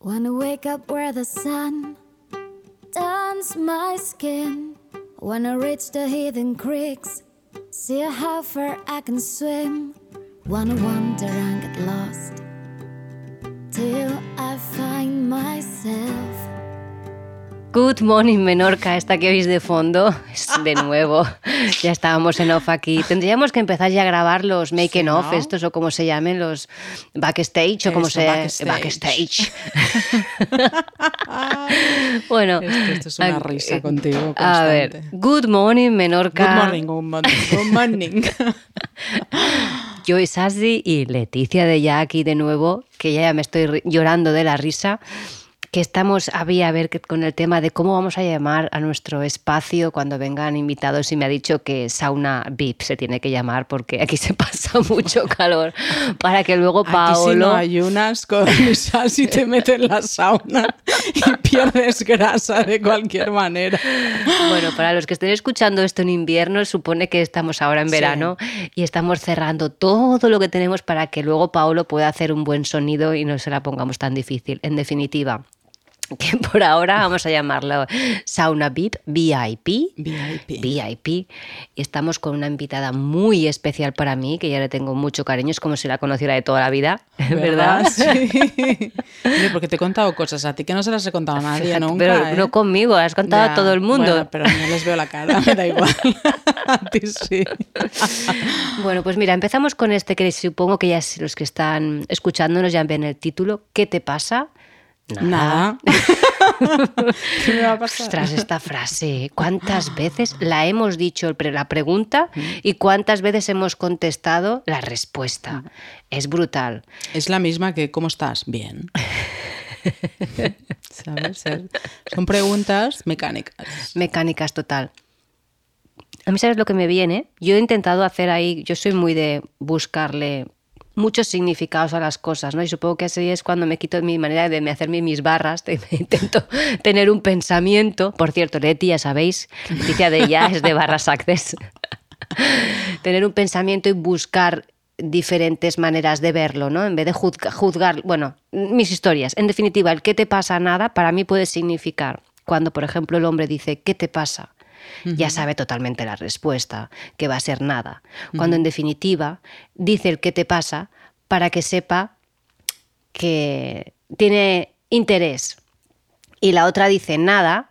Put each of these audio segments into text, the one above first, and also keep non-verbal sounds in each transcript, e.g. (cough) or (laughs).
Wanna wake up where the sun turns my skin. Wanna reach the hidden creeks, see how far I can swim. Wanna wander and get lost till I find myself. Good Morning Menorca, esta que oís de fondo, es de (laughs) nuevo. Ya estábamos en off aquí. Tendríamos que empezar ya a grabar los making Sí, off, ¿no? estos o como se llamen, los backstage o como se backstage. backstage. (laughs) bueno, Esto, esto es una a- risa contigo A ver, constante. Good Morning Menorca. Good morning, good morning, good morning. (laughs) Yo, Sassi y Leticia de ya aquí de nuevo, que ya me estoy llorando de la risa, que estamos había a ver con el tema de cómo vamos a llamar a nuestro espacio cuando vengan invitados y me ha dicho que sauna VIP se tiene que llamar porque aquí se (laughs) pasa mucho calor para que luego Aquí si Paolo no ayunas con (laughs) sal y te metes en la sauna y pierdes grasa de cualquier manera. Bueno, para los que estén escuchando esto en invierno, supone que estamos ahora en Sí. verano y estamos cerrando todo lo que tenemos para que luego Paolo pueda hacer un buen sonido y no se la pongamos tan difícil. En definitiva, (laughs) que por ahora vamos a llamarlo Sauna VIP, VIP. VIP. VIP. Y estamos con una invitada muy especial para mí, que ya le tengo mucho cariño, es como si la conociera de toda la vida, (laughs) ¿verdad? (laughs) Sí. Oye, porque te he contado cosas a ti que no se las he contado a nadie Fíjate, nunca. pero ¿eh? no conmigo, has contado Ya, a todo el mundo. bueno, pero no les veo la cara, me da igual. a ti sí. Bueno, pues mira, empezamos con este que supongo que ya los que están escuchándonos ya ven el título. ¿Qué te pasa? Nada. (laughs) ¿Qué me va a pasar? Ostras, esta frase, ¿cuántas veces la hemos dicho la pregunta y cuántas veces hemos contestado la respuesta? Es brutal. Es la misma que ¿cómo estás? Bien. (laughs) ¿Sabes? Son preguntas mecánicas. Mecánicas total. A mí, ¿sabes lo que me viene? Yo he intentado hacer ahí, yo soy muy de buscarle muchos significados a las cosas, ¿no? Y supongo que así es cuando me quito mi manera de me hacerme mis barras, de- (laughs) intento tener un pensamiento. Por cierto, Leti, ya sabéis, Leticia de ya es de barras access. (laughs) tener un pensamiento y buscar diferentes maneras de verlo, ¿no? En vez de juzga- juzgar, bueno, mis historias. En definitiva, el qué te pasa nada para mí puede significar cuando, por ejemplo, el hombre dice ¿qué te pasa? Ya sabe totalmente la respuesta, que va a ser nada. Cuando en definitiva dice el qué te pasa para que sepa que tiene interés. Y la otra dice nada,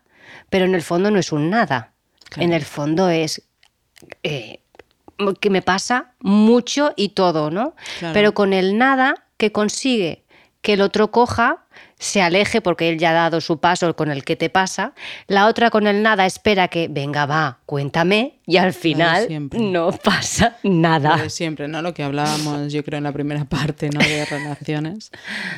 pero en el fondo no es un nada. Claro. En el fondo es eh, que me pasa mucho y todo, ¿no? Claro. Pero con el nada que consigue que el otro coja, se aleje porque él ya ha dado su paso con el que te pasa, la otra con el nada espera que venga, va, cuéntame y al final no pasa Lo nada. de siempre, ¿no? Lo que hablábamos, yo creo, en la primera (laughs) parte, ¿no? De relaciones,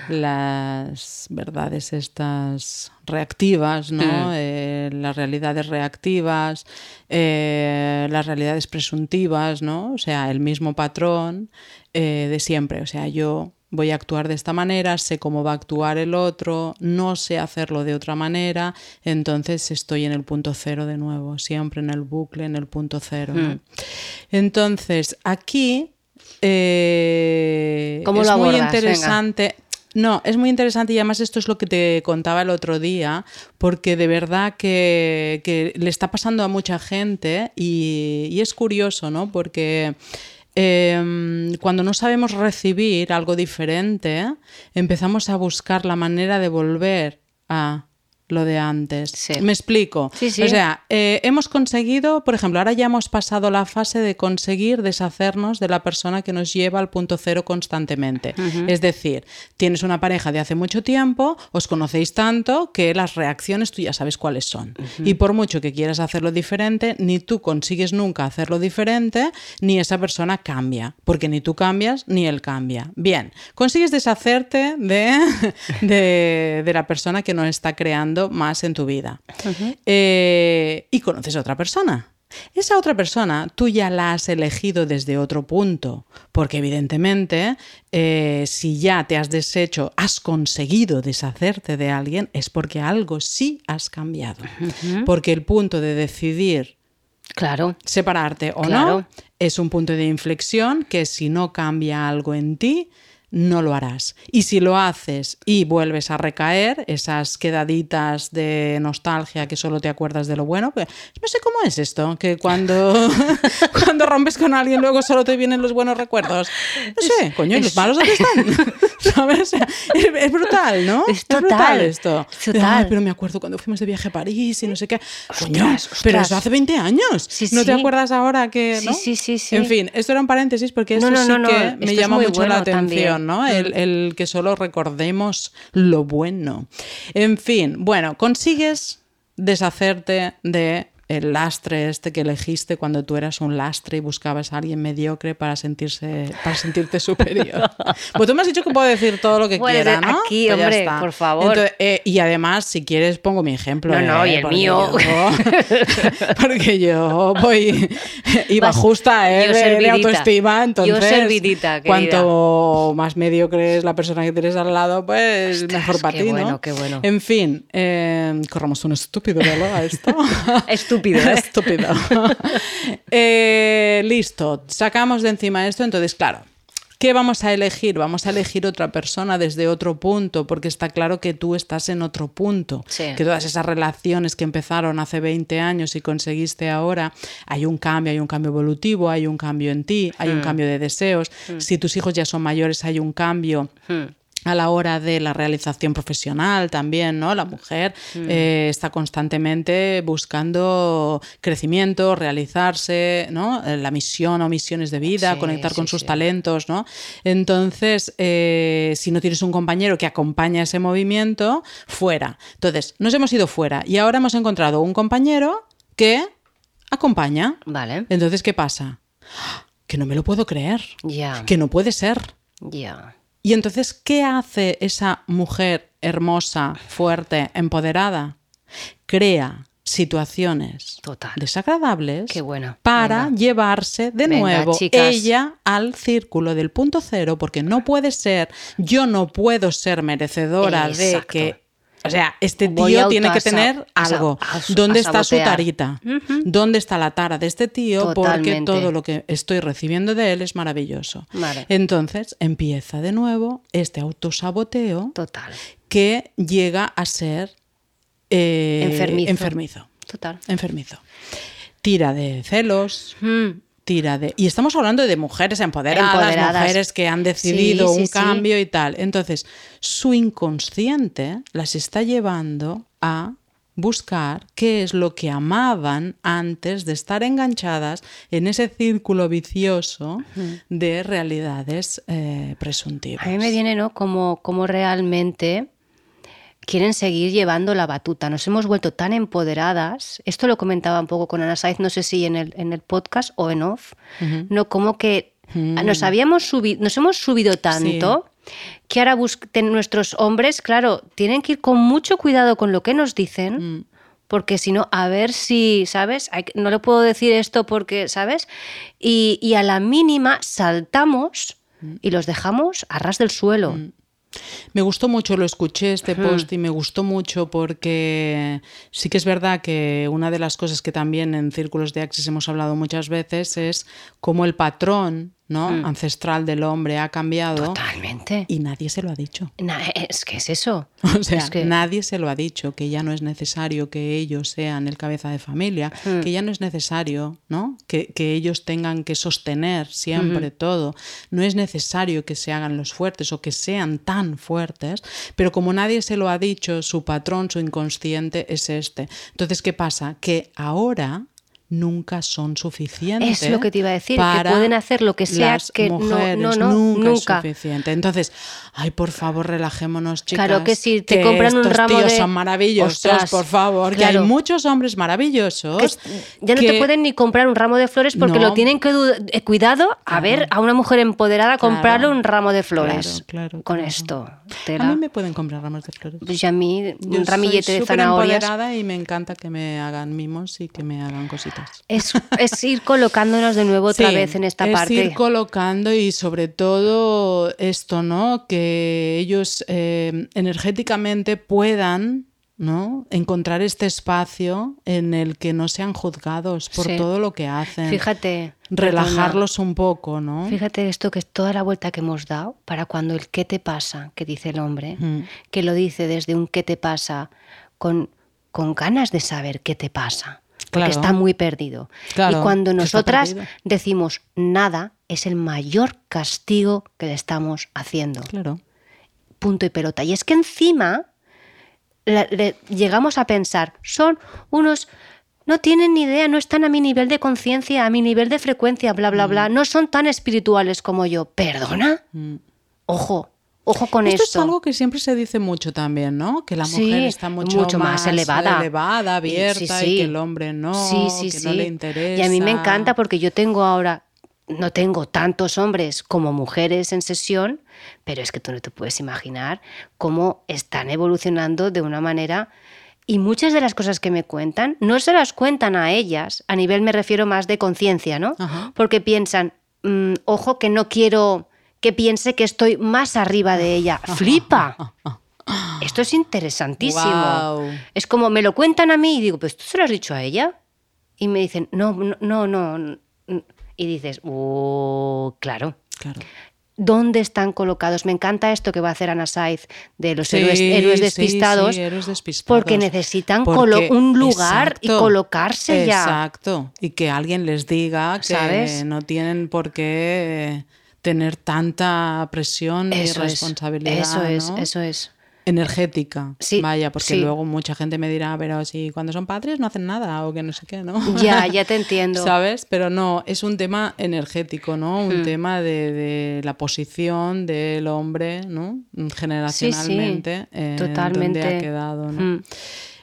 las verdades estas reactivas, ¿no? Eh, las realidades reactivas, eh, las realidades presuntivas, ¿no? O sea, el mismo patrón eh, de siempre. O sea, yo voy a actuar de esta manera, sé cómo va a actuar el otro, no sé hacerlo de otra manera, entonces estoy en el punto cero de nuevo, siempre en el bucle, en el punto cero. ¿no? Entonces, aquí eh, ¿Cómo es lo muy interesante. No, es muy interesante y además esto es lo que te contaba el otro día, porque de verdad que, que le está pasando a mucha gente y, y es curioso, ¿no? Porque eh, cuando no sabemos recibir algo diferente, empezamos a buscar la manera de volver a lo de antes. Sí. Me explico. Sí, sí. O sea, eh, hemos conseguido, por ejemplo, ahora ya hemos pasado la fase de conseguir deshacernos de la persona que nos lleva al punto cero constantemente. Es decir, tienes una pareja de hace mucho tiempo, os conocéis tanto que las reacciones tú ya sabes cuáles son. Y por mucho que quieras hacerlo diferente, ni tú consigues nunca hacerlo diferente, ni esa persona cambia, porque ni tú cambias ni él cambia. Bien, consigues deshacerte de, (laughs) de, de la persona que no está creando más en tu vida. Eh, y conoces a otra persona. Esa otra persona tú ya la has elegido desde otro punto, porque evidentemente eh, si ya te has deshecho, has conseguido deshacerte de alguien, es porque algo sí has cambiado. Porque el punto de decidir Claro. separarte o Claro. no es un punto de inflexión que si no cambia algo en ti, no lo harás. Y si lo haces y vuelves a recaer, esas quedaditas de nostalgia que solo te acuerdas de lo bueno, pues no sé cómo es esto, que cuando, (laughs) cuando rompes con alguien luego solo te vienen los buenos recuerdos. No sé, coño, ¿y los malos dónde están? (laughs) ¿Sabes? Es, es brutal, ¿no? Es brutal total, esto. total. Ay, pero me acuerdo cuando fuimos de viaje a París y no sé qué. Coño, Ostras, pero eso hace 20 años. Sí, ¿No te acuerdas ahora que.? Sí, ¿no? sí, sí, sí. En fin, esto era un paréntesis porque eso no, sí no, que me es llama mucho la atención, también. ¿No? El, el que solo recordemos lo bueno. En fin, bueno, consigues deshacerte de el lastre este que elegiste cuando tú eras un lastre y buscabas a alguien mediocre para sentirse para sentirte (laughs) superior. pues tú me has dicho que puedo decir todo lo que Puedes quiera, ¿no? aquí, Pues hombre, por favor. Entonces, eh, y además, si quieres, pongo mi ejemplo. No, no, eh, y el porque mío. yo- (laughs) porque yo voy iba Vas- justa eh, yo de- autoestima, entonces Yo servidita, cuanto más mediocre es la persona que tienes al lado, pues Ostras, mejor para qué ti, bueno, ¿no? qué bueno. En fin, eh, corramos un estúpido velo a esto. (laughs) Estúpido, ¿eh? Estúpido. (laughs) (laughs) Eh, listo, sacamos de encima esto, entonces, claro. ¿Qué vamos a elegir? Vamos a elegir otra persona desde otro punto, porque está claro que tú estás en otro punto. Sí. Que todas esas relaciones que empezaron hace 20 años y conseguiste ahora, hay un cambio, hay un cambio evolutivo, hay un cambio en ti, hay un cambio de deseos. Si tus hijos ya son mayores, hay un cambio Hmm. A la hora de la realización profesional también, ¿no? La mujer Mm. eh, está constantemente buscando crecimiento, realizarse, ¿no? Eh, La misión o misiones de vida, Sí, conectar con sus sí. talentos, ¿no? Entonces, eh, si no tienes un compañero que acompaña ese movimiento, fuera. Entonces, nos hemos ido fuera y ahora hemos encontrado un compañero que acompaña. Vale. Entonces, ¿qué pasa? Que no me lo puedo creer. Ya. Que no puede ser. Ya. Y entonces, ¿qué hace esa mujer hermosa, fuerte, empoderada? Crea situaciones Total. desagradables Qué bueno. para Venga. llevarse de Venga, nuevo chicas. ella al círculo del punto cero, porque no puede ser, yo no puedo ser merecedora de que... O sea, este tío tiene que tener a algo. a ¿Dónde está su tarita? ¿Dónde está la tara de este tío? Porque todo lo que estoy recibiendo de él es maravilloso. Vale. Entonces empieza de nuevo este autosaboteo Total. que llega a ser eh, Enfermizo. enfermizo. Total. Enfermizo. Tira de celos, Mm. Tira de... Y estamos hablando de mujeres empoderadas, Empoderadas. mujeres que han decidido Sí, sí, un sí. cambio y tal. Entonces, su inconsciente las está llevando a buscar qué es lo que amaban antes de estar enganchadas en ese círculo vicioso de realidades eh, presuntivas. A mí me viene, ¿no? Como, como realmente quieren seguir llevando la batuta. Nos hemos vuelto tan empoderadas. Esto lo comentaba un poco con Ana Saiz, no sé si en el, en el podcast o en off. No, como que nos habíamos subido, nos hemos subido tanto que ahora nuestros hombres, claro, tienen que ir con mucho cuidado con lo que nos dicen. Porque si no, a ver si, ¿sabes? No le puedo decir esto porque, ¿sabes? Y, y a la mínima saltamos y los dejamos a ras del suelo. Me gustó mucho, lo escuché este post y me gustó mucho porque sí que es verdad que una de las cosas que también en círculos de Axis hemos hablado muchas veces es cómo el patrón ¿no? ancestral del hombre ha cambiado Totalmente. y nadie se lo ha dicho. Na- es que es eso. (laughs) O sea, Es que- nadie se lo ha dicho, que ya no es necesario que ellos sean el cabeza de familia, que ya no es necesario ¿no? que, que ellos tengan que sostener siempre todo, no es necesario que se hagan los fuertes o que sean tan fuertes, pero como nadie se lo ha dicho, su patrón, su inconsciente es este. Entonces, ¿qué pasa? Que ahora nunca son suficientes. Es lo que te iba a decir, que para pueden hacer lo que sea, las que no- mujeres. no, no, nunca, nunca. es suficiente. Entonces, ay, por favor, relajémonos, chicas. Claro que si te compran un estos ramo tíos de- son maravillosos, Ostras, por favor, que claro. hay muchos hombres maravillosos. Que ya no que- te pueden ni comprar un ramo de flores porque No. lo tienen que eh, cuidado a ver a una mujer empoderada Claro. comprarle un ramo de flores. Claro, claro, Con claro. esto. A mí me pueden comprar ramos de flores. Pues a mí Yo un ramillete soy de zanahorias. empoderada y me encanta que me hagan mimos y que me hagan cositas. Es, es ir colocándonos de nuevo otra Sí, vez en esta es parte. ir colocando y sobre todo esto, ¿no? Que ellos eh, energéticamente puedan ¿no? Encontrar este espacio en el que no sean juzgados por Sí. todo lo que hacen. Fíjate. Relajarlos un poco, ¿no? Fíjate esto que es toda la vuelta que hemos dado para cuando el qué te pasa, que dice el hombre, Mm. que lo dice desde un qué te pasa con, con ganas de saber qué te pasa. Porque Claro. está muy perdido. Claro, y cuando nosotras decimos nada, es el mayor castigo que le estamos haciendo. Claro. punto y pelota. Y es que encima la- le- llegamos a pensar, son unos, no tienen ni idea, no están a mi nivel de conciencia, a mi nivel de frecuencia, bla, bla, Mm. bla, no son tan espirituales como yo. ¿Perdona? Ojo, ojo con Esto esto. es algo que siempre se dice mucho también, ¿no? Que la mujer Sí, está mucho, mucho más elevada. elevada, abierta, sí, y sí. que el hombre no, Sí, sí, que no le interesa. Y a mí me encanta porque yo tengo ahora, no tengo tantos hombres como mujeres en sesión, pero es que tú no te puedes imaginar cómo están evolucionando de una manera... Y muchas de las cosas que me cuentan no se las cuentan a ellas, a nivel me refiero más de conciencia, ¿no? Ajá. Porque piensan, "Mm, ojo que no quiero que piense que estoy más arriba de ella. (laughs) ¡Flipa! (laughs) Esto es interesantísimo. Es como me lo cuentan a mí y digo, pues tú se lo has dicho a ella. Y me dicen, no, no, no, no. Y dices, oh, claro. Claro. ¿Dónde están colocados? Me encanta esto que va a hacer Ana Saiz de los Sí, héroes, héroes despistados. sí, héroes despistados. Porque necesitan Porque- un lugar y exacto, colocarse ya. Exacto. Y que alguien les diga que no tienen por qué tener tanta presión y es, responsabilidad. eso es, ¿no? eso es. energética. Sí, Vaya, porque sí. luego mucha gente me dirá, pero si cuando son padres no hacen nada o que no sé qué, ¿no? Ya, ya te entiendo. (laughs) ¿Sabes? Pero no, es un tema energético, ¿no? Un Mm. tema de, de la posición del hombre, ¿no? Generacionalmente. eh, totalmente. Donde ha quedado, ¿no? Mm.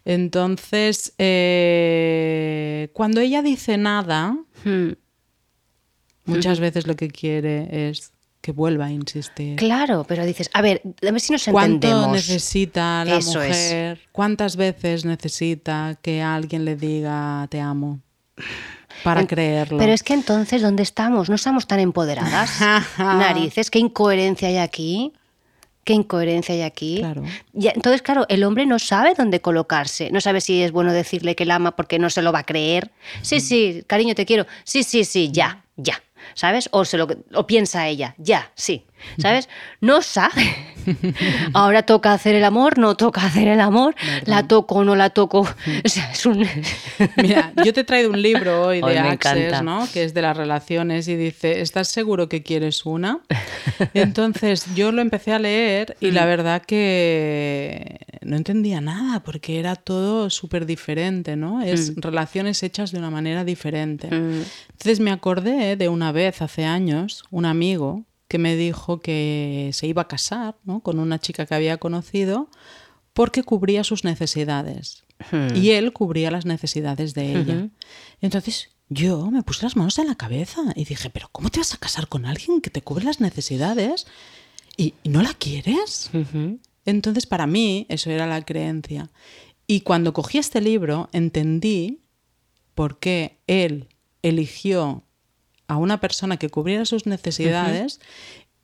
Entonces, eh, cuando ella dice nada, Hmm. Muchas veces lo que quiere es que vuelva a insistir. Claro, pero dices, a ver, a ver si nos ¿Cuánto entendemos. necesita la Eso es. mujer? ¿Cuántas veces necesita que alguien le diga te amo? Para En- creerlo. Pero es que entonces, ¿dónde estamos? No estamos tan empoderadas. (laughs) Narices, qué incoherencia hay aquí. Qué incoherencia hay aquí. Claro. Entonces, claro, el hombre no sabe dónde colocarse. No sabe si es bueno decirle que la ama porque no se lo va a creer. Sí, sí, cariño, te quiero. Sí, sí, sí, ya, ya. ¿Sabes? O, se lo, o piensa ella, ya, sí. (laughs) ¿Sabes? No sabe. (laughs) Ahora toca hacer el amor, no toca hacer el amor. La toco o no la toco. (laughs) O sea, es un. Mira, yo te he traído un libro hoy de me Access. ¿no? Que es de las relaciones y dice, ¿estás seguro que quieres una? Entonces yo lo empecé a leer y Mm. la verdad que no entendía nada porque era todo súper diferente, ¿no? Es relaciones hechas de una manera diferente. Mm. Entonces me acordé de una vez hace años, un amigo que me dijo que se iba a casar ¿no? con una chica que había conocido porque cubría sus necesidades. Y él cubría las necesidades de ella. Entonces yo me puse las manos en la cabeza y dije, pero ¿cómo te vas a casar con alguien que te cubre las necesidades y, y no la quieres? Entonces para mí eso era la creencia. Y cuando cogí este libro entendí por qué él eligió a una persona que cubriera sus necesidades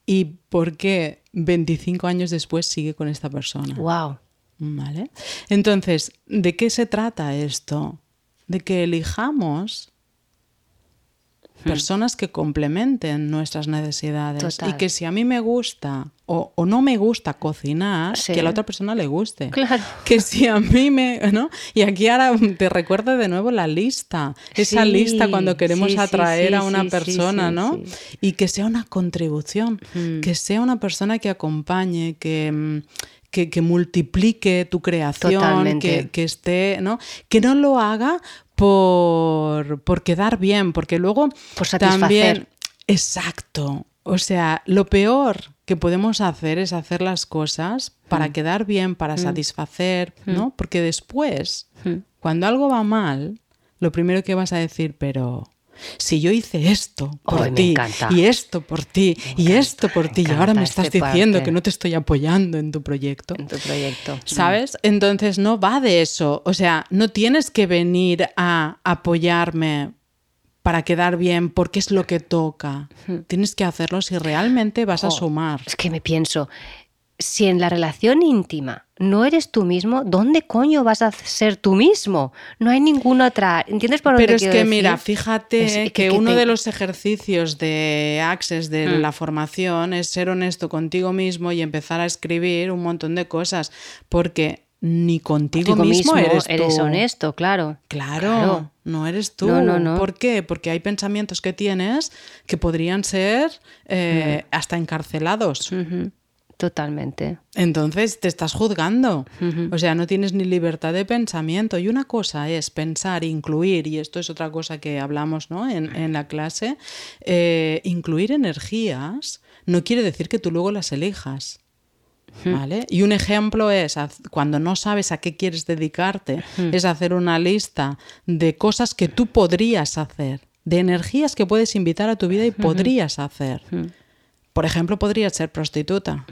y por qué 25 años después sigue con esta persona. Wow. ¿Vale? Entonces, ¿de qué se trata esto? De que elijamos personas que complementen nuestras necesidades Total. y que si a mí me gusta o, o no me gusta cocinar, Sí. que a la otra persona le guste. Claro. (laughs) Que si a mí me... ¿no? Y aquí ahora te recuerdo de nuevo la lista, esa Sí, lista cuando queremos sí, atraer a una persona, ¿no? Y que sea una contribución, Mm. que sea una persona que acompañe, que... mm, Que, que multiplique tu creación, que, que esté, ¿no? Que no lo haga por, por quedar bien, porque luego Por satisfacer. también. Exacto. O sea, lo peor que podemos hacer es hacer las cosas para Mm. quedar bien, para satisfacer, ¿no? Porque después, cuando algo va mal, lo primero que vas a decir, pero si yo hice esto por ti y esto por ti y esto por ti y ahora me estás este diciendo parte. que no te estoy apoyando en tu proyecto. En tu proyecto. ¿Sabes? Entonces no va de eso. O sea, no tienes que venir a apoyarme para quedar bien porque es lo que toca. Tienes que hacerlo si realmente vas a Jo, sumar. Es que me pienso, si en la relación íntima no eres tú mismo, ¿dónde coño vas a ser tú mismo? No hay ninguna otra. ¿Entiendes por dónde Pero es que decir? mira, fíjate Es que, que- que uno te- de los ejercicios de Access de Mm. la formación es ser honesto contigo mismo y empezar a escribir un montón de cosas, porque ni contigo, Contigo mismo, eres tú. honesto, claro. Claro, no eres tú. No, no, no. ¿Por qué? Porque hay pensamientos que tienes que podrían ser eh, Mm. hasta encarcelados. Totalmente. Entonces te estás juzgando. O sea, no tienes ni libertad de pensamiento. Y una cosa es pensar, incluir, y esto es otra cosa que hablamos ¿no? en, en la clase, eh, incluir energías no quiere decir que tú luego las elijas. ¿Vale? Y un ejemplo es cuando no sabes a qué quieres dedicarte, es hacer una lista de cosas que tú podrías hacer, de energías que puedes invitar a tu vida y podrías hacer. Por ejemplo, podrías ser prostituta.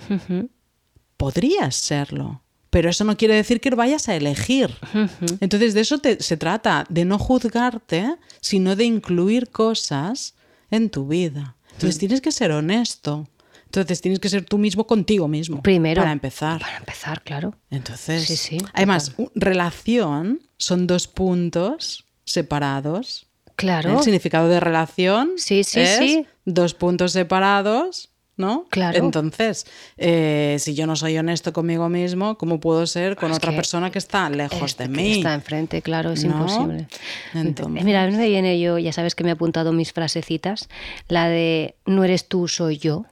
Podrías serlo. Pero eso no quiere decir que vayas a elegir. Entonces, de eso te- se trata, de no juzgarte, sino de incluir cosas en tu vida. Entonces, tienes que ser honesto. Entonces, tienes que ser tú mismo contigo mismo. Primero. Para empezar. Para empezar, claro. Entonces, Sí, sí, además, relación son dos puntos separados. Claro. El significado de relación Sí, sí, es sí. dos puntos separados, ¿no? Claro. Entonces, eh, si yo no soy honesto conmigo mismo, ¿cómo puedo ser con Es otra que persona que está lejos Es de que mí? Está enfrente, claro, es ¿No? imposible. Entonces- Mira, a mí me viene yo, ya sabes que me he apuntado mis frasecitas, la de no eres tú, soy yo.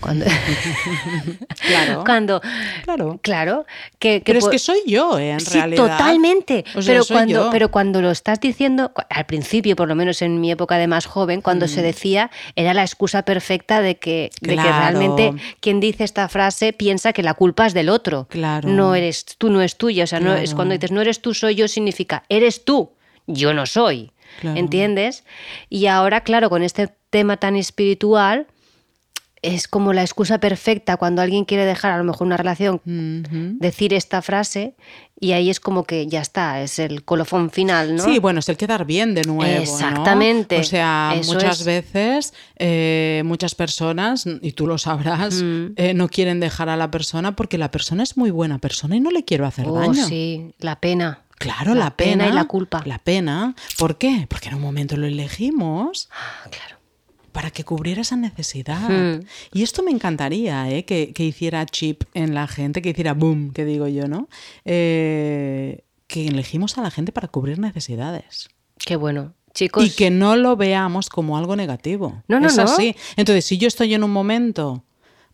Cuando, (laughs) Claro. cuando Claro. claro, que, que Pero es que soy yo, ¿eh? En sí, realidad. totalmente. O sea, pero, cuando, yo. pero cuando lo estás diciendo, al principio, por lo menos en mi época de más joven, cuando Mm. se decía, era la excusa perfecta de que, de que realmente quien dice esta frase piensa que la culpa es del otro. Claro. No eres tú, no es tuya. O sea, no es cuando dices no eres tú, soy yo, significa eres tú, yo no soy. Claro. ¿Entiendes? Y ahora, claro, con este tema tan espiritual, es como la excusa perfecta cuando alguien quiere dejar a lo mejor una relación, decir esta frase y ahí es como que ya está, es el colofón final, ¿no? Sí, bueno, es el quedar bien de nuevo. ¿no? Exactamente, O sea, eso muchas es. veces eh, muchas personas, y tú lo sabrás, Mm. eh, no quieren dejar a la persona porque la persona es muy buena persona y no le quiero hacer Oh, daño. sí, la pena. Claro, la, pena, y la culpa. La pena. ¿Por qué? Porque en un momento lo elegimos Ah, claro. Para que cubriera esa necesidad. Hmm. Y esto me encantaría, ¿eh? que, que hiciera chip en la gente, que hiciera boom, que digo yo, ¿no? Eh, que elegimos a la gente para cubrir necesidades. Qué bueno. Chicos, Y que no lo veamos como algo negativo. No, no, es no. así. Entonces, si yo estoy en un momento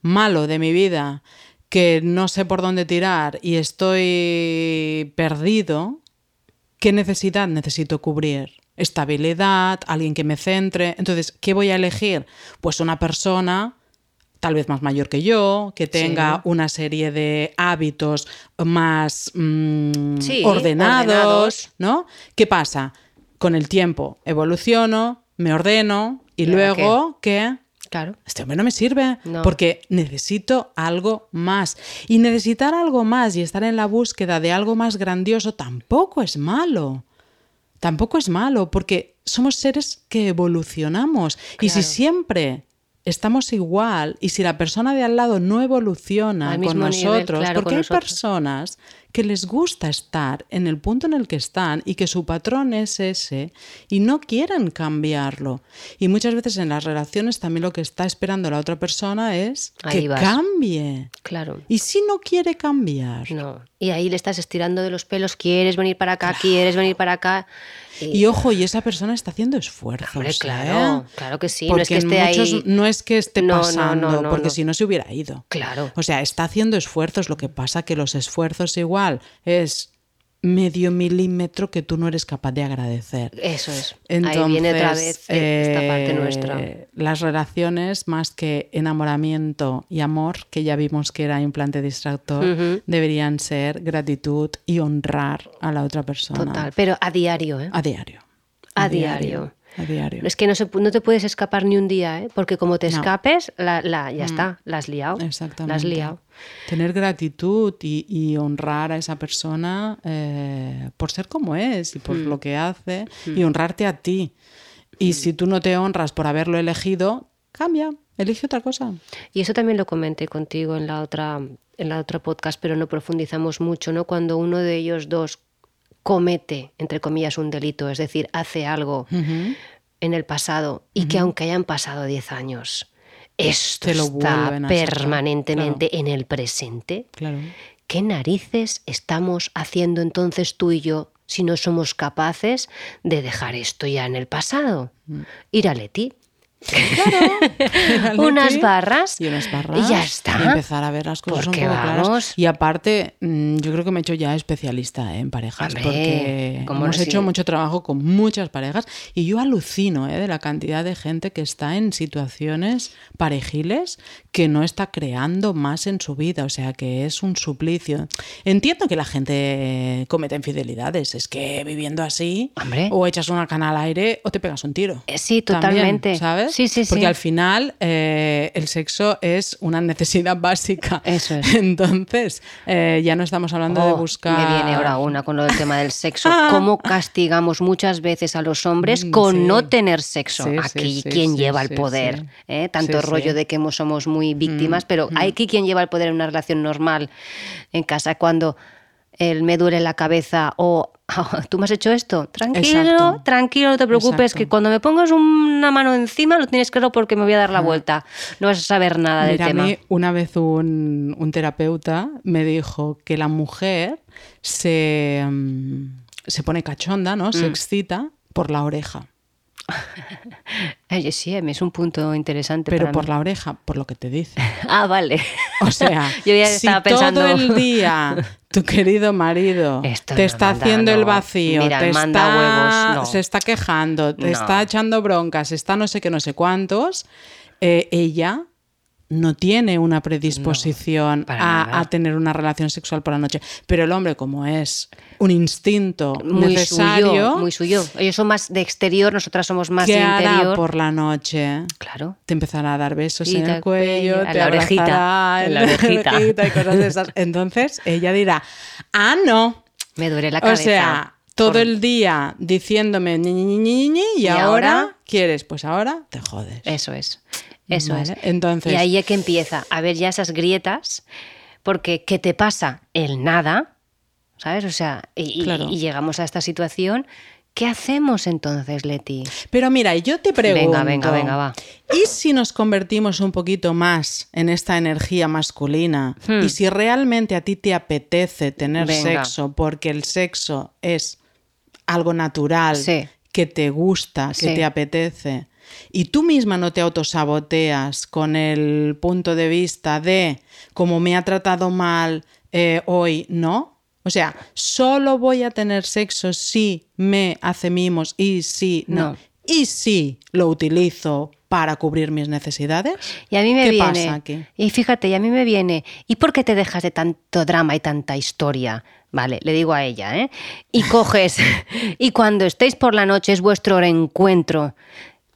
malo de mi vida, que no sé por dónde tirar y estoy perdido, ¿qué necesidad necesito cubrir? Estabilidad, alguien que me centre. Entonces, ¿qué voy a elegir? Pues una persona tal vez más mayor que yo, que tenga Sí. una serie de hábitos más mm, Sí, ordenados, ordenados. ¿no? ¿Qué pasa? Con el tiempo evoluciono, me ordeno y ¿Y ahora luego ¿qué? claro. Este hombre no me sirve No. porque necesito algo más. Y necesitar algo más y estar en la búsqueda de algo más grandioso tampoco es malo. Tampoco es malo porque somos seres que evolucionamos. Y si siempre estamos igual y si la persona de al lado no evoluciona Al con nivel, nosotros, claro, porque con hay nosotros. personas que les gusta estar en el punto en el que están y que su patrón es ese y no quieren cambiarlo. Y muchas veces en las relaciones también lo que está esperando la otra persona es Ahí que vas. cambie. Claro. Y si no quiere cambiar. No. Y ahí le estás estirando de los pelos, quieres venir para acá, quieres venir para acá. Y ojo, y esa persona está haciendo esfuerzos. Hombre, ¿eh? claro, claro que sí. Porque no es que esté muchos ahí. no es que esté No, pasando, no, no, porque si no se hubiera ido. Claro. O sea, está haciendo esfuerzos, lo que pasa que los esfuerzos igual es medio milímetro que tú no eres capaz de agradecer. Eso es. Entonces, ahí viene otra vez eh, esta parte eh, nuestra. Las relaciones, más que enamoramiento y amor, que ya vimos que era implante distractor, deberían ser gratitud y honrar a la otra persona. Total. Pero a diario, ¿eh? A diario. A diario. A diario. Es que no, se, no te puedes escapar ni un día, ¿eh? Porque como te No. Mm. escapes, la, la- ya está, la has liado. Exactamente. La has liado. Tener gratitud y, y honrar a esa persona eh, por ser como es y por Mm. lo que hace y honrarte a ti. Y si tú no te honras por haberlo elegido, cambia. elige otra cosa. Y eso también lo comenté contigo en la otra, en la otra podcast, pero no profundizamos mucho, ¿no? Cuando uno de ellos dos comete, entre comillas, un delito, es decir, hace algo en el pasado y que aunque hayan pasado 10 años, esto lo está permanentemente en el presente. Claro. ¿Qué narices estamos haciendo entonces tú y yo si no somos capaces de dejar esto ya en el pasado? Mm. Ir a Leti, (laughs) Leti, unas barras y unas barras y ya está. y empezar a ver las cosas un Porque poco claras. vamos. Y aparte, mm, yo creo que me he hecho ya especialista en parejas Hombre, porque ¿cómo hemos hecho mucho trabajo con muchas parejas y yo alucino ¿eh? de la cantidad de gente que está en situaciones parejiles que no está creando más en su vida, o sea que es un suplicio. Entiendo que la gente cometa infidelidades, es que viviendo así Hombre. o echas una cana al aire o te pegas un tiro. Eh, sí, También, totalmente. ¿Sabes? Sí, sí, Porque sí. al final eh, el sexo es una necesidad (laughs) básica. Eso es. Entonces, eh, ya no estamos hablando de Oh, buscar. Me viene ahora una con lo del tema del sexo. (laughs) ¿Cómo castigamos muchas veces a los hombres Mm, con sí. no tener sexo? Sí, Aquí quien lleva el poder. ¿eh? Tanto rollo. Mm, de que somos muy víctimas, pero hay aquí quien lleva el poder en una relación normal en casa cuando el me duele la cabeza o "Ah, (laughs) tú me has hecho esto. Tranquilo, Exacto. tranquilo, no te preocupes, Exacto. que cuando me pongas una mano encima lo tienes claro porque me voy a dar la vuelta. No vas a saber nada del Mira, a tema. mí una vez un, un terapeuta me dijo que la mujer se, mm, se pone cachonda, ¿no? Mm. Se excita por la oreja. (laughs) Sí, es un punto interesante. Pero para por mí. la oreja, por lo que te dice. (laughs) Ah, vale. O sea, yo ya si estaba pensando. todo el día tu querido marido Esto te está manda, haciendo el vacío, Mira, te manda está, huevos, no. se está quejando, te No. está echando broncas, está no sé qué, no sé cuántos, eh, ella no tiene una predisposición a, tener una relación sexual por la noche. Pero el hombre, como es un instinto muy necesario, suyo, muy suyo. Ellos son más de exterior, nosotras somos más ¿qué de interior. por la noche? Claro. te empezará a dar besos Y en el cuello, a te la orejita, en la orejita. y cosas de esas. (laughs) Entonces ella dirá, ah, no. Me duele la O cabeza. sea, todo Por- el día diciéndome ñi, ñi, ñi, ñi, ñi, y, ¿Y ahora, ahora? quieres, pues ahora te jodes. Eso es. Eso Vale, es. entonces- Y ahí es que empieza a ver ya esas grietas, porque ¿qué te pasa? El nada, ¿sabes? O sea, y, y- Claro. y llegamos a esta situación. ¿Qué hacemos entonces, Leti? Pero mira, yo te pregunto. Venga, venga, venga, va. ¿Y si nos convertimos un poquito más en esta energía masculina? Hmm. Y si realmente a ti te apetece tener Venga. sexo porque el sexo es algo natural, Sí. que te gusta, que Sí. te apetece, y tú misma no te autosaboteas con el punto de vista de como me ha tratado mal eh, hoy, ¿no? O sea, solo voy a tener sexo si me hace mimos y si no. No. Y si lo utilizo para cubrir mis necesidades. Y a mí me ¿Qué viene. pasa aquí? Y fíjate, y a mí me viene. ¿Y por qué te dejas de tanto drama y tanta historia? Vale, le digo a ella, ¿eh? Y coges. (laughs) y cuando estéis por la noche es vuestro reencuentro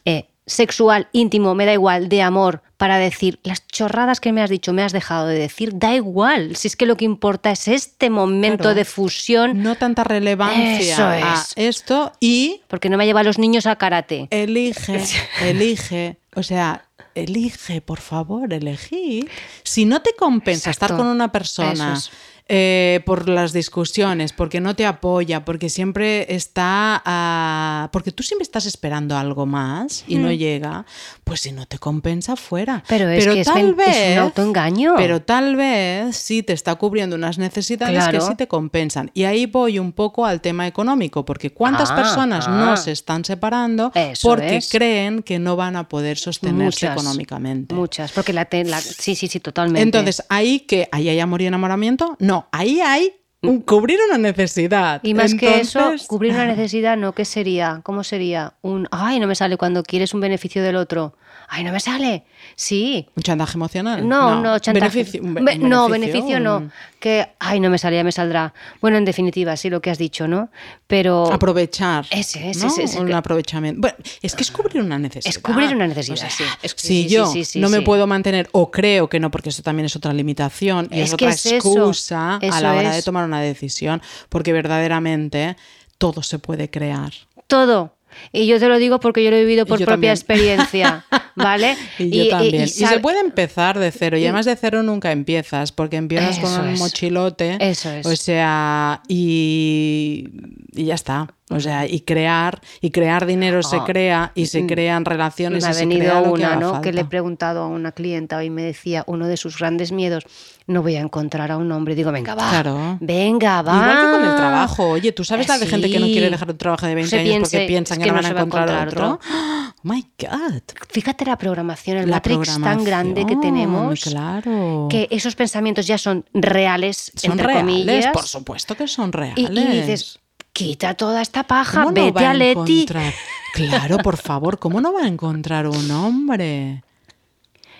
eh, sexual, íntimo, me da igual, de amor, para decir las chorradas que me has dicho, me has dejado de decir, da igual. Si es que lo que importa es este momento Claro. de fusión, No tanta relevancia Eso a es. esto y porque no me lleva a los niños a karate. elige, (laughs) elige, o sea, elige, por favor, elegí. Si no te compensa Exacto. estar con una persona es. Eh, por las discusiones, porque no te apoya, porque siempre está, ah, porque tú siempre estás esperando algo más y no llega, pues si no te compensa fuera. Pero es que es men- es un autoengaño. Pero tal vez sí te está cubriendo unas necesidades que Claro. sí te compensan. Y ahí voy un poco al tema económico, porque cuántas Ah, personas ah. no se están separando Eso porque es. creen que no van a poder sostenerse Muchas, económicamente. Muchas, porque la, te- la- sí, sí, sí, totalmente. Entonces, ahí que ahí hay amor y enamoramiento, no, ahí hay un- cubrir una necesidad. Y más que eso, cubrir una (laughs) necesidad, ¿no? ¿Qué sería? ¿Cómo sería? Un, ay, no me sale cuando quieres un beneficio del otro. Ay, no me sale. Sí. ¿Un chantaje emocional? No, no, chantaje. Beneficio, un be- no, beneficio no. Que, ay, no me sale, ya me saldrá. Bueno, en definitiva, sí, lo que has dicho, ¿no? Pero Aprovechar. Ese, ese, ¿no? ese, ese Un que- aprovechamiento. Bueno, es que es cubrir una necesidad. es cubrir una necesidad, O sea, sí. Es- si sí, yo sí, sí, no me puedo mantener, o creo que no, porque eso también es otra limitación y es, otra es eso, excusa a la hora de tomar una decisión, porque verdaderamente todo se puede crear. todo. Y yo te lo digo porque yo lo he vivido por yo propia también. experiencia. (laughs) ¿vale? (laughs) Y yo también. Y, se puede empezar de cero. Y además de cero nunca empiezas, porque empiezas Eso con un es. mochilote. Eso es. O sea, y, y ya está. O sea, y crear, y crear dinero se Oh. crea, y se crean relaciones me ha y se crea venido lo que una, haga ¿no? falta. Que le he preguntado a una clienta hoy me decía uno de sus grandes miedos, no voy a encontrar a un hombre. Digo, venga, va. Claro. Venga, va. Igual que con el trabajo. Oye, ¿tú sabes la de gente que no quiere dejar un trabajo de 20 Se años porque piensan es que, que no van a va a encontrar, encontrar otro? (gasps) ¡Oh, my God! Fíjate la programación, el La matrix tan grande que tenemos. Claro. Que esos pensamientos ya son reales, son entre reales, comillas. por supuesto que son reales. y, y dices, quita toda esta paja, ¿Cómo no vete va a Leti. encontrar? Claro, por favor, ¿cómo no va a encontrar un hombre?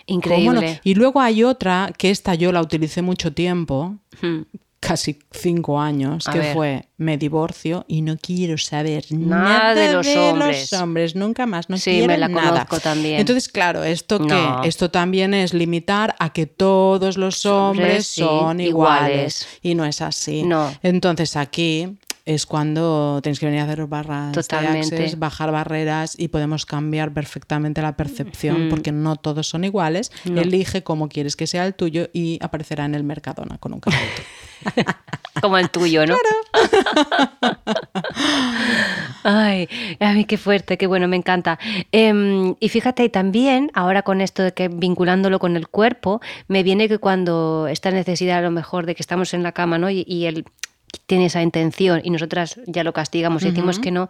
Increíble. Y luego hay otra, que esta yo la utilicé mucho tiempo, Hmm. Casi cinco años, A que ver. fue me divorcio y no quiero saber Nada nada, de los hombres. los hombres, nunca más, no Sí, quiero me la nada. conozco también. Entonces, claro, esto que esto también es limitar a que todos los hombres son iguales. iguales y no es así. No. Entonces aquí es cuando tienes que venir a hacer barras de Totalmente. access, bajar barreras y podemos cambiar perfectamente la percepción Mm. porque no todos son iguales. Elige cómo quieres que sea el tuyo y aparecerá en el Mercadona con un carrito. (laughs) Como el tuyo, ¿no? (laughs) Ay, a mí qué fuerte, qué bueno, me encanta. Em, y fíjate, también, ahora con esto de que vinculándolo con el cuerpo, me viene que cuando esta necesidad a lo mejor de que estamos en la cama, ¿no? Y, y él tiene esa intención y nosotras ya lo castigamos y decimos que no,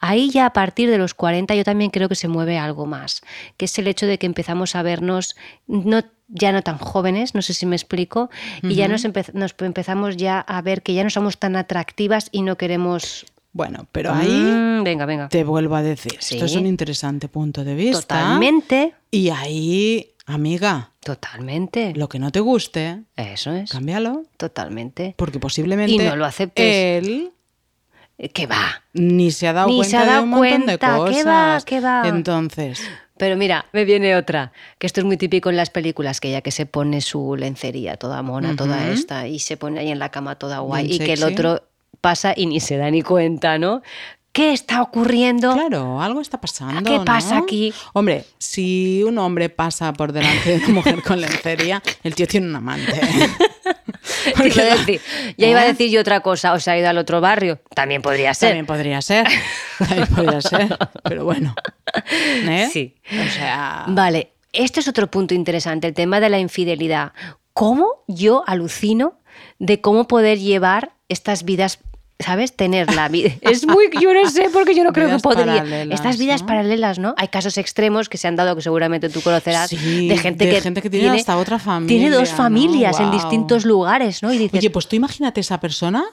ahí ya a partir de los 40 yo también creo que se mueve algo más, que es el hecho de que empezamos a vernos no ya no tan jóvenes, no sé si me explico, y ya nos, empe- nos empezamos ya a ver que ya no somos tan atractivas y no queremos... Bueno, pero ahí Mm, venga, venga. te vuelvo a decir, Sí. esto es un interesante punto de vista. Totalmente, Y ahí, amiga, totalmente. lo que no te guste, Eso es, cámbialo. totalmente. Porque posiblemente Y no lo aceptes. él Eh, Que va. ni se ha dado Ni cuenta se ha dado de un montón cuenta, de ¿qué cosas. va? ¿Qué va? Entonces, Pero mira, me viene otra, que esto es muy típico en las películas, que ella que se pone su lencería toda mona, toda esta, y se pone ahí en la cama toda guay, Bien y que el otro pasa y ni se da ni cuenta, ¿no? ¿Qué está ocurriendo? claro, algo está pasando. ¿Qué ¿no? pasa aquí? Hombre, si un hombre pasa por delante de una mujer con lencería, el tío tiene un amante. (laughs) Iba a decir- ya iba a ¿Eh? decir yo otra cosa, o se ha ido al otro barrio. También podría ser. También podría ser. También podría ser. Pero bueno. ¿Eh? (laughs) Sí. O sea. Vale, este es otro punto interesante, el tema de la infidelidad. ¿Cómo yo alucino de cómo poder llevar estas vidas, ¿sabes? Tener la vida. (laughs) Es muy, yo no sé, porque yo no creo que podría. paralelas, Estas vidas ¿no? paralelas, ¿no? Hay casos extremos que se han dado que seguramente tú conocerás Sí, de gente de que gente que tiene hasta otra Tiene dos familia, ¿no? familias en distintos lugares, ¿no? Y dices, Oye, pues tú imagínate esa persona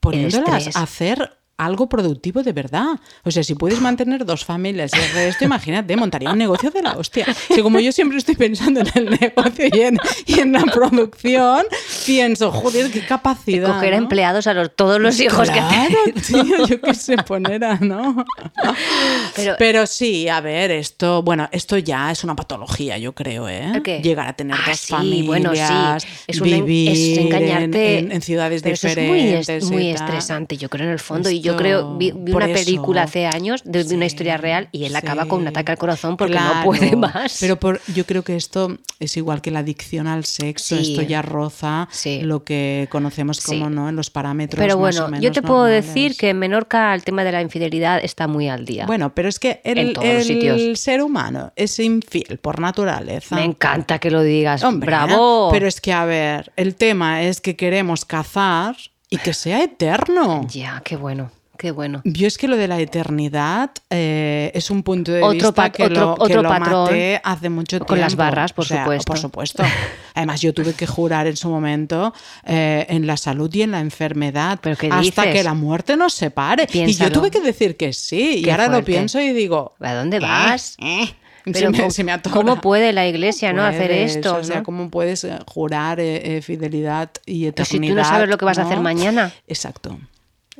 poniéndolas a hacer algo productivo de verdad. O sea, si puedes mantener dos familias y el resto, imagínate, montaría un negocio de la hostia. Que como yo siempre estoy pensando en el negocio y en, y en la producción, pienso, joder, qué capacidad. coger empleados a los, todos los hijos claro, que tío, yo qué sé poner a, ¿no? Pero- Pero, sí, a ver, esto, bueno, esto ya es una patología, yo creo, ¿eh? ¿El qué? Llegar a tener Ah, dos sí, familias, bueno, sí. Es un vivir es en- engañarte. en, en ciudades Pero eso diferentes. Es muy, es- muy estresante, yo creo, en el fondo. y yo Esto- creo, vi, una película hace años de, una historia real y él acaba con un ataque al corazón porque no puede (laughs) más. Pero por, yo creo que esto es igual que la adicción al sexo. Sí. Esto ya roza lo que conocemos como no en los parámetros. Pero más o bueno, yo te puedo normales. decir que en Menorca el tema de la infidelidad está muy al día. Bueno, pero es que el, ser humano es infiel por naturaleza. Me encanta que lo digas. Hombre, ¡Bravo! Pero es que, a ver, el tema es que queremos cazar y que sea eterno. Ya, qué bueno, qué bueno. Yo es que lo de la eternidad eh, es un punto de Otro vista que otro- lo, que otro lo patrón. maté hace mucho tiempo. Con las barras, por O sea, supuesto. Por supuesto. Además, yo tuve que jurar en su momento eh, en la salud y en la enfermedad ¿Pero hasta dices? que la muerte nos separe. Y yo tuve que decir que sí. Y ahora lo fuerte. pienso y digo... ¿A dónde vas? eh, Pero se me- ¿cómo- se me atora. ¿Cómo puede la iglesia no hacer esto? O sea, no? ¿cómo puedes jurar eh, fidelidad y Pero si eternidad? tú no sabes lo que vas a hacer mañana. Exacto.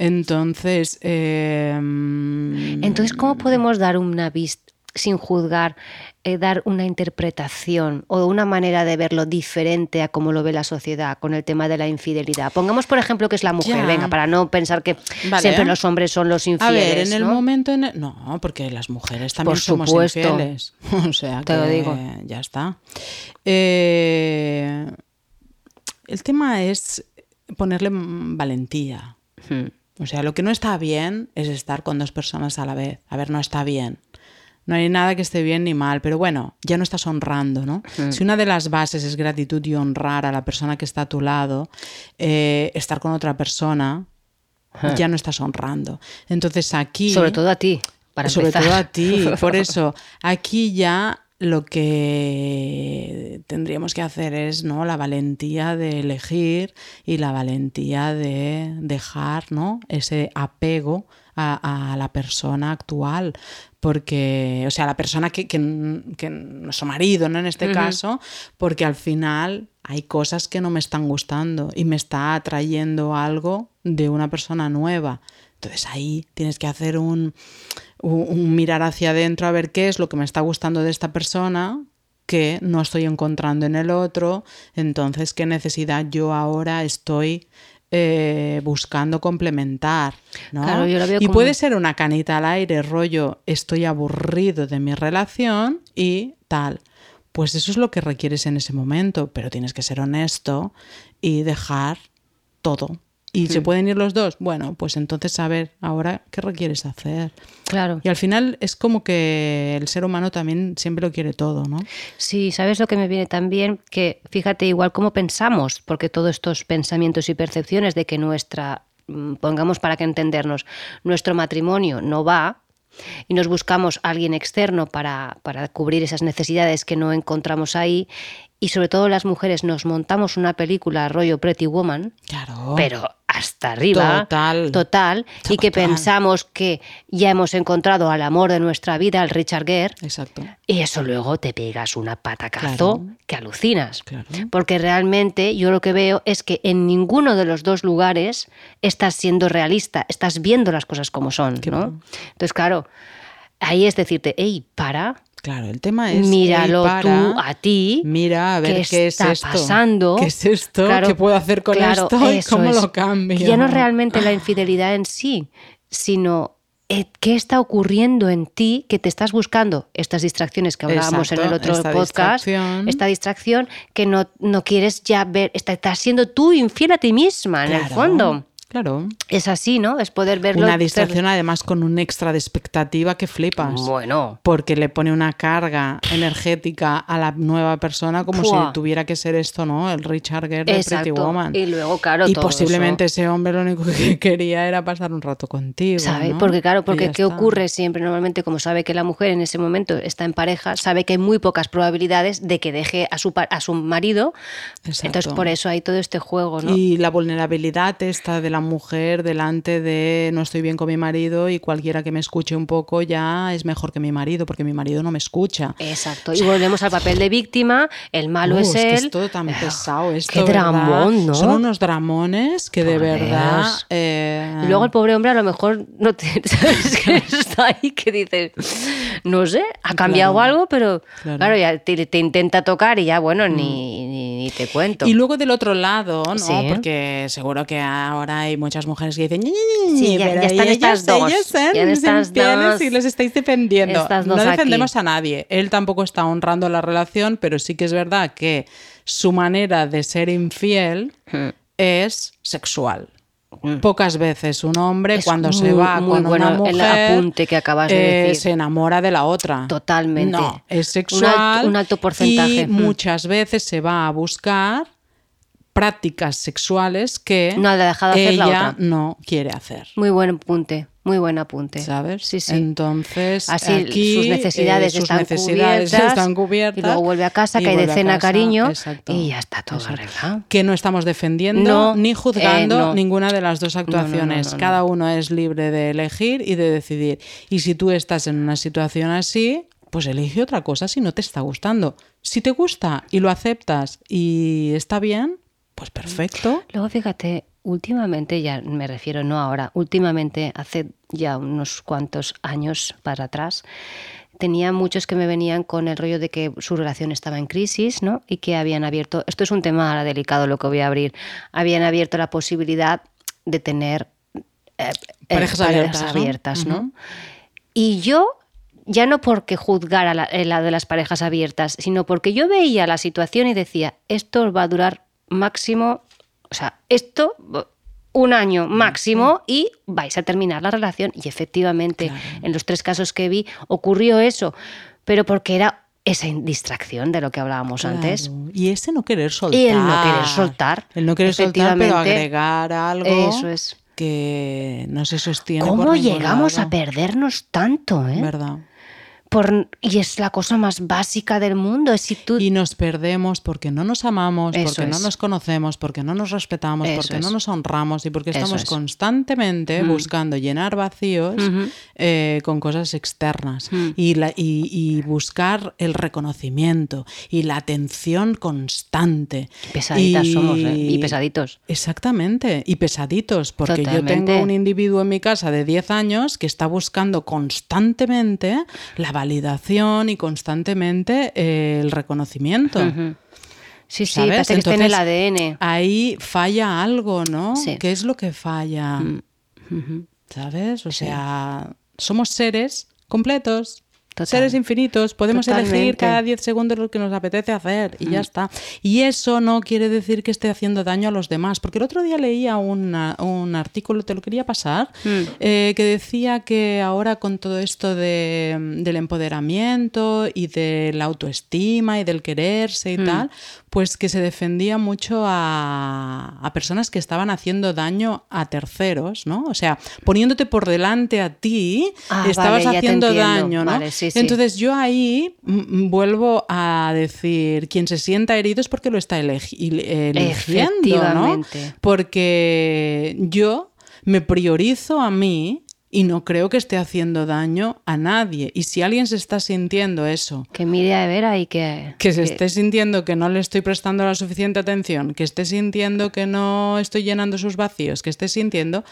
Entonces, eh, mm, Entonces, ¿cómo podemos dar una vista? sin juzgar, eh, dar una interpretación o una manera de verlo diferente a cómo lo ve la sociedad con el tema de la infidelidad. Pongamos, por ejemplo, que es la mujer, Ya. venga, para no pensar que Vale. siempre los hombres son los A infieles. ver, en el ¿no? momento en el- No, porque las mujeres también Por somos supuesto. infieles. (laughs) O sea, Te lo digo. Ya está. Eh, el tema es ponerle valentía. Hmm. O sea, lo que no está bien es estar con dos personas a la vez. A ver, no está bien. No hay nada que esté bien ni mal, pero bueno, ya no estás honrando, ¿no? Si una de las bases es gratitud y honrar a la persona que está a tu lado, eh, estar con otra persona, ya no estás honrando. Entonces aquí... Sobre todo a ti, para sobre empezar. todo a ti. Por (laughs) eso, aquí ya lo que tendríamos que hacer es ¿no? la valentía de elegir y la valentía de dejar ¿no? ese apego a, a la persona actual. Porque, o sea, la persona que, que, que nuestro marido, ¿no? En este caso, porque al final hay cosas que no me están gustando y me está atrayendo algo de una persona nueva. Entonces ahí tienes que hacer un, mirar hacia adentro a ver qué es lo que me está gustando de esta persona que no estoy encontrando en el otro, entonces qué necesidad yo ahora estoy eh, buscando complementar. ¿no? Claro, yo lo veo y como- puede ser una canita al aire, rollo, estoy aburrido de mi relación y tal. Pues eso es lo que requieres en ese momento, pero tienes que ser honesto y dejar todo. ¿Y se pueden ir los dos? Bueno, pues entonces a ver, ahora, ¿qué requieres hacer? Claro. Y al final es como que el ser humano también siempre lo quiere todo, ¿no? Sí, ¿sabes lo que me viene también? Que fíjate igual cómo pensamos, porque todos estos pensamientos y percepciones de que nuestra, mm, pongamos para que entendernos, nuestro matrimonio no va y nos buscamos a alguien externo para, para cubrir esas necesidades que no encontramos ahí y sobre todo las mujeres nos montamos una película rollo Pretty Woman, Claro. pero hasta arriba, Total. total, y que pensamos que ya hemos encontrado al amor de nuestra vida, al Richard Gere, Exacto. y eso luego te pegas una patacazo Claro. que alucinas. Claro. Porque realmente yo lo que veo es que en ninguno de los dos lugares estás siendo realista, estás viendo las cosas como son, ¿no? Entonces, claro, ahí es decirte, hey, para, Claro, el tema es. míralo para, tú a ti. Mira a ver qué, qué, está es esto. pasando. ¿Qué es esto? Claro, ¿Qué puedo hacer con claro, esto? ¿Y eso cómo es. lo cambio? Que Ya no es realmente la infidelidad en sí, sino eh, qué está ocurriendo en ti que te estás buscando estas distracciones que hablábamos Exacto, en el otro esta podcast, distracción. esta distracción que no, no quieres ya ver, está- estás siendo tú infiel a ti misma en el fondo. Claro. Es así, ¿no? Es poder verlo. Una distracción además con un extra de expectativa que flipas. Bueno, Porque le pone una carga energética a la nueva persona como Pua. si tuviera que ser esto, ¿no? El Richard Gere de Pretty exacto. Woman. Y luego, claro, y todo posiblemente eso. ese hombre lo único que (laughs) quería era pasar un rato contigo. ¿Sabe? ¿no? Porque claro, porque ¿qué está. ocurre siempre? Normalmente, como sabe que la mujer en ese momento está en pareja, sabe que hay muy pocas probabilidades de que deje a su, a su marido. Exacto. Entonces, por eso hay todo este juego, ¿no? Y la vulnerabilidad esta de la mujer delante de no estoy bien con mi marido y cualquiera que me escuche un poco ya es mejor que mi marido porque mi marido no me escucha. Exacto. Y volvemos al papel de víctima, el malo Uh, es que él. es todo tan pesado esto, Qué ¿verdad? dramón, ¿no? Son unos dramones que de verdad... Eh, luego el pobre hombre a lo mejor no te, (laughs) ¿sabes? que está ahí que dice, no sé, ha cambiado Claro, algo, pero claro. claro, ya te, te intenta tocar y ya, bueno, ni, ni, ni te cuento. Y luego del otro lado, ¿no? Sí. Porque seguro que ahora hay muchas mujeres que dicen, "Ñi, ñi, ñi, Sí, ya- pero ya están ellas- estas dos, ellas ya estas dos- y les estáis defendiendo. No aquí. defendemos a nadie. Él tampoco está honrando la relación, pero sí que es verdad que su manera de ser infiel Hmm. es sexual. Pocas veces un hombre Es cuando se va muy con bueno una el mujer apunte que acabas de eh, decir. se enamora de la otra. Totalmente. No, es Un sexual. alto- un alto porcentaje. Y Mm. muchas veces se va a buscar prácticas sexuales que No ha dejado hacer la ella otra. no quiere hacer. Muy buen apunte, muy buen apunte. ¿Sabes? Sí, sí. Entonces, Así aquí, sus necesidades, eh, sus están, necesidades cubiertas, están cubiertas. Y luego vuelve a casa, cae de cena, casa, cariño. exacto, Y ya está todo exacto. arreglado. Que no estamos defendiendo No, ni juzgando eh, no. ninguna de las dos actuaciones. no. Cada uno es libre de elegir y de decidir. Y si tú estás en una situación así, pues elige otra cosa si no te está gustando. Si te gusta y lo aceptas y está bien, pues perfecto. Luego fíjate, últimamente, ya me refiero no ahora, últimamente, hace ya unos cuantos años para atrás, tenía muchos que me venían con el rollo de que su relación estaba en crisis, ¿no? Y que habían abierto, esto es un tema ahora delicado lo que voy a abrir, habían abierto la posibilidad de tener eh, eh, Parejas abiertas, ¿no? Y yo, ya no porque juzgara la, eh, la de las parejas abiertas, sino porque yo veía la situación y decía, esto va a durar máximo, o sea, esto un año máximo y vais a terminar la relación. Y efectivamente, en los tres casos que vi, ocurrió eso, pero porque era esa distracción de lo que hablábamos antes. Y ese no querer soltar. Y el no querer soltar. El no querer soltar, pero agregar algo Eso es. que no se sostiene. ¿Cómo por llegamos lado. a perdernos tanto? ¿eh? ¿Verdad? Por, y es la cosa más básica del mundo. Es si tú Y nos perdemos porque no nos amamos, Eso porque no nos conocemos, porque no nos respetamos, Eso porque no nos honramos y porque Eso estamos es. constantemente Mm. buscando llenar vacíos eh, con cosas externas Mm. y, la- y- y buscar el reconocimiento y la atención constante. pesaditas somos ¿eh? y pesaditos. Exactamente, y pesaditos, porque yo tengo un individuo en mi casa de 10 años que está buscando constantemente la validación y constantemente eh, el reconocimiento. Sí, sí, ¿sabes? parece que está en el Entonces, ADN. Ahí falla algo, ¿no? Sí. ¿Qué es lo que falla? Ujú. ¿Sabes? O sea, somos seres completos. Total. Seres infinitos, podemos elegir Totalmente. cada 10 segundos lo que nos apetece hacer y ya está. Y eso no quiere decir que esté haciendo daño a los demás, porque el otro día leía una- un artículo, te lo quería pasar, Mm. eh, que decía que ahora con todo esto de, del empoderamiento y de la autoestima y del quererse y Mm. tal, pues que se defendía mucho a, a personas que estaban haciendo daño a terceros, ¿no? O sea, poniéndote por delante a ti, Ah, estabas vale, haciendo daño, ¿no? Vale, sí, sí. Entonces yo ahí mm, vuelvo a decir, quien se sienta herido es porque lo está elegi- eligiendo, ¿no? Porque yo me priorizo a mí y no creo que esté haciendo daño a nadie. Y si alguien se está sintiendo eso, Que mire a Vera y que... que se esté sintiendo que no le estoy prestando la suficiente atención, que esté sintiendo que no estoy llenando sus vacíos, que esté sintiendo,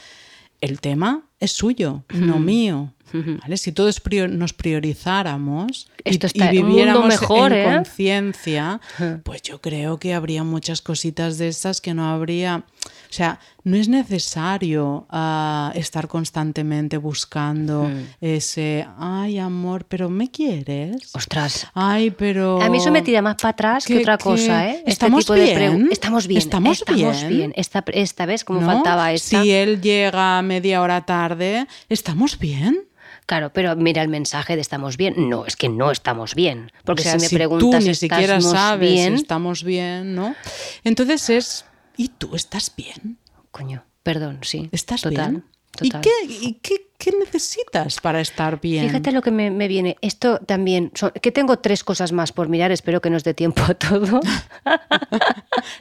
el tema es suyo, no mío. ¿Vale? Si todos prior- nos priorizáramos y- Esto y, está- un mundo viviéramos mejor, en ¿eh? conciencia, pues yo creo que habría muchas cositas de estas que no habría... O sea, no es necesario ah, estar constantemente buscando ese, ay amor, pero ¿me quieres? Ostras. Ay, pero... A mí eso me tira más para atrás que, que- otra que cosa, ¿eh? Este ¿estamos tipo de bien? pregu- Estamos bien. ¿Estamos bien? Esta, esta vez, como ¿no? faltaba esta. Si él llega media hora tarde, ¿estamos bien? Claro, pero mira el mensaje de estamos bien. No, es que no estamos bien. Porque o sea, si me si preguntas tú ni siquiera ¿estamos sabes bien? si estamos bien, ¿no? Entonces es, ¿y tú estás bien? Coño, perdón, sí. ¿Estás total, bien? Total. ¿Y, qué, y qué, qué necesitas para estar bien? Fíjate lo que me, me viene. Esto también, son- que tengo tres cosas más por mirar, espero que nos dé tiempo a todo. (laughs)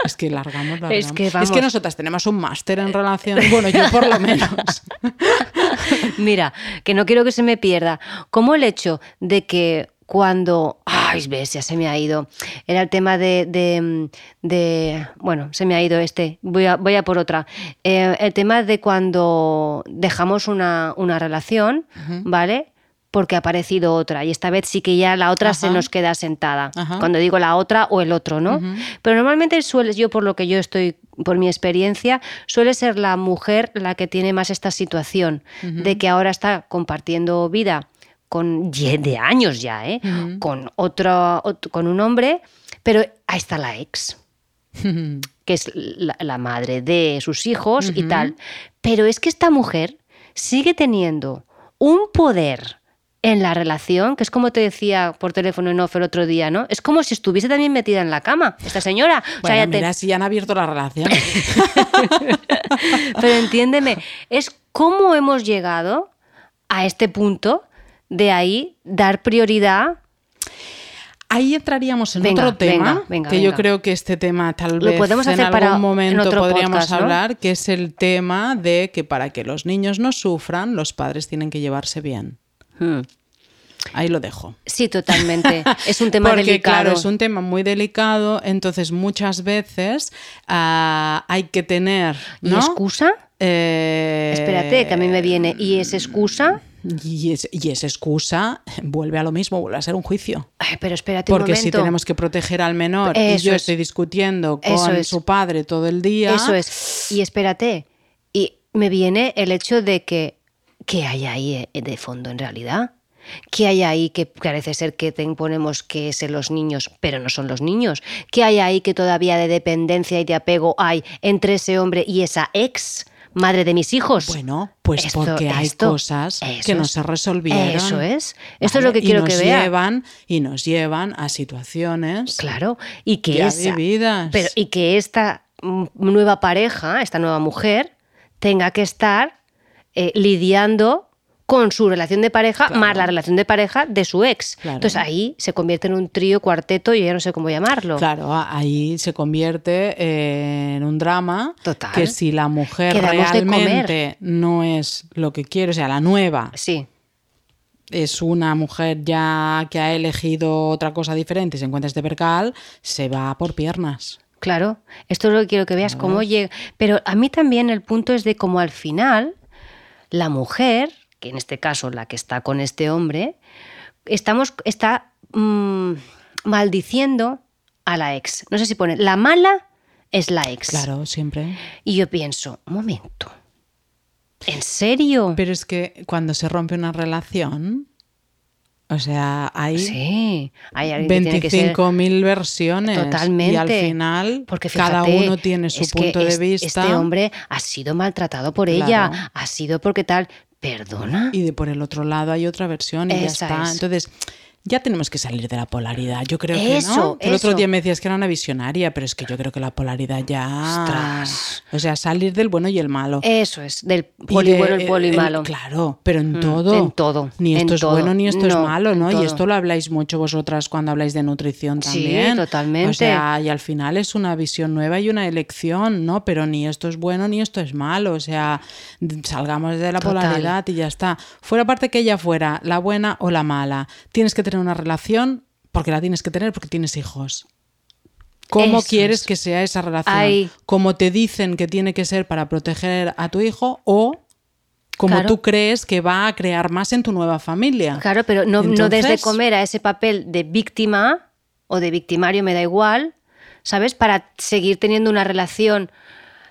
Es que largamos, largamos. Es que vamos. nosotras tenemos un máster en relación. Bueno, yo por lo menos. (laughs) (laughs) Mira, que no quiero que se me pierda. Como el hecho de que cuando. Ay, ves, ya se me ha ido. Era el tema de. de- de- bueno, se me ha ido este. Voy a, voy a por otra. Eh, el tema de cuando dejamos una, una relación, ¿vale? Porque ha aparecido otra. Y esta vez sí que ya la otra se nos queda sentada. Ajá. Cuando digo la otra o el otro, ¿no? Pero normalmente suele, yo por lo que yo estoy, por mi experiencia, suele ser la mujer la que tiene más esta situación de que ahora está compartiendo vida con de años ya, ¿eh? Con otro, ot- con un hombre, pero ahí está la ex (laughs) que es la, la madre de sus hijos y tal. Pero es que esta mujer sigue teniendo un poder en la relación, que es como te decía por teléfono en off el otro día, ¿no? Es como si estuviese también metida en la cama, esta señora. O sea, ya te- mira, si ya han abierto la relación. (laughs) Pero entiéndeme, es cómo hemos llegado a este punto de ahí dar prioridad. Ahí entraríamos en Venga, otro tema, venga, venga, que yo creo que este tema tal Lo vez podemos en hacer algún para- en momento podríamos podcast, ¿no? hablar, que es el tema de que para que los niños no sufran, los padres tienen que llevarse bien. Hmm. Ahí lo dejo. Sí, totalmente. (laughs) Es un tema Porque, delicado. claro, es un tema muy delicado, entonces muchas veces ah, hay que tener. ¿Y ¿no? excusa? eh, Espérate, que a mí me viene. ¿Y es excusa? Y, es, y esa excusa (laughs) vuelve a lo mismo, vuelve a ser un juicio. Ay, pero espérate un Porque si momento. tenemos que proteger al menor y Eso yo es. estoy discutiendo con es. su padre todo el día. Eso es. Y espérate. Y me viene el hecho de que. ¿Qué hay ahí eh, de fondo en realidad? ¿Qué hay ahí que parece ser que te imponemos que es en los niños, pero no son los niños? ¿Qué hay ahí que todavía de dependencia y de apego hay entre ese hombre y esa ex madre de mis hijos? Bueno, pues Esto- porque hay esto- cosas que no es. se resolvieron. Eso es. Esto es lo que quiero que vea. Llevan, y nos llevan a situaciones Claro, y que ya esa- vividas. pero y que esta mm, nueva pareja, esta nueva mujer, tenga que estar eh, lidiando con su relación de pareja más la relación de pareja de su ex. Claro. Entonces ahí se convierte en un trío, cuarteto, y ya no sé cómo llamarlo. Claro, ahí se convierte eh, en un drama Total. que si la mujer realmente no es lo que quiere, o sea, la nueva Sí, es una mujer ya que ha elegido otra cosa diferente y se encuentra este percal, se va por piernas. claro. Esto es lo que quiero que veas, cómo llega. Pero a mí también el punto es de cómo al final la mujer, que en este caso la que está con este hombre, estamos, está mm, maldiciendo a la ex. No sé si pone, la mala es la ex. Claro, siempre. Y yo pienso, un momento, ¿en serio? Pero es que cuando se rompe una relación, o sea, hay sí, hay alguien que tiene que ser... 25.000 versiones. Totalmente. Y al final, Porque cada uno tiene su que punto de es- vista. Este hombre ha sido maltratado por Claro. ella, ha sido porque tal. Perdona. Y de por el otro lado hay otra versión y ya Esa está. es. Entonces, ya tenemos que salir de la polaridad. Yo creo Eso, que no. El otro día me decías que era una visionaria, pero es que yo creo que la polaridad ya. Ostras. O sea, salir del bueno y el malo. Eso es, del Y poli de- bueno el poli el- malo. claro, pero en Mm, todo. en todo, Ni esto es todo. bueno ni esto es malo, ¿no? Y esto lo habláis mucho vosotras cuando habláis de nutrición Sí, también. totalmente. O sea, y al final es una visión nueva y una elección, ¿no? Pero ni esto es bueno ni esto es malo. O sea, salgamos de la Total. polaridad y ya está. Fuera parte que ella fuera la buena o la mala. Tienes que tener una relación porque la tienes que tener porque tienes hijos. ¿Cómo Eso quieres es. que sea esa relación? Ay. Como te dicen que tiene que ser para proteger a tu hijo o como Claro. tú crees que va a crear más en tu nueva familia. Claro, pero no, no des de Entonces- comer a ese papel de víctima o de victimario, me da igual, ¿sabes? Para seguir teniendo una relación.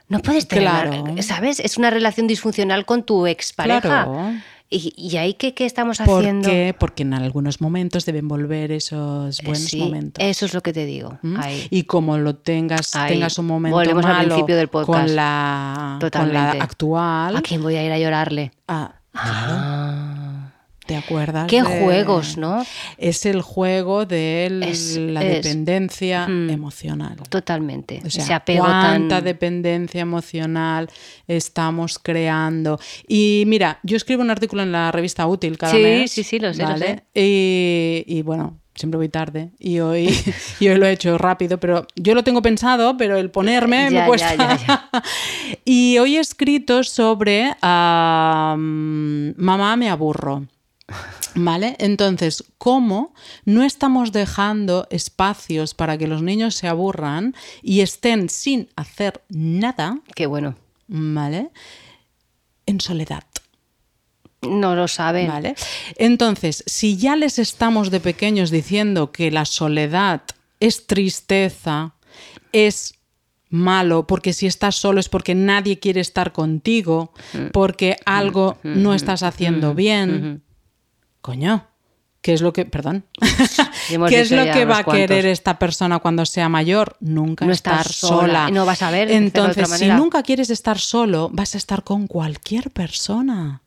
No puedes tener, Claro. ¿sabes? Es una relación disfuncional con tu expareja. Claro. ¿Y, y ahí qué, qué estamos haciendo? ¿Por qué? Porque en algunos momentos deben volver esos Eh, buenos sí, momentos. Eso es lo que te digo. ¿Mm? Ahí. Y como lo tengas, Ahí. tengas un momento Volvemos al principio del podcast. con la, con la actual, ¿A quién voy a ir a llorarle? ah, Ah. ¿Te acuerdas? Qué de- juegos, ¿no? Es el juego de el- Es- la es. dependencia Mm. emocional. Totalmente. O sea, Ese apego cuánta tan... dependencia emocional estamos creando. Y mira, yo escribo un artículo en la revista Útil cada Sí, mes. sí, sí, lo sé, lo ¿vale? sé. Y, y bueno, siempre voy tarde. Y hoy, (laughs) y hoy lo he hecho rápido, pero yo lo tengo pensado, pero el ponerme Ya, me cuesta. ya, ya, (laughs) y hoy he escrito sobre Mamá me aburro. ¿Vale? Entonces, ¿cómo no estamos dejando espacios para que los niños se aburran y estén sin hacer nada, Qué bueno. ¿vale? En soledad. No lo saben. ¿Vale? Entonces, si ya les estamos de pequeños diciendo que la soledad es tristeza, es malo, porque si estás solo es porque nadie quiere estar contigo, porque algo no estás haciendo bien. Coño, ¿qué es lo que, perdón, (laughs) qué es lo que va a querer esta persona cuando sea mayor? Nunca No estar sola. no vas a ver Entonces, si nunca quieres estar solo, vas a estar con cualquier persona.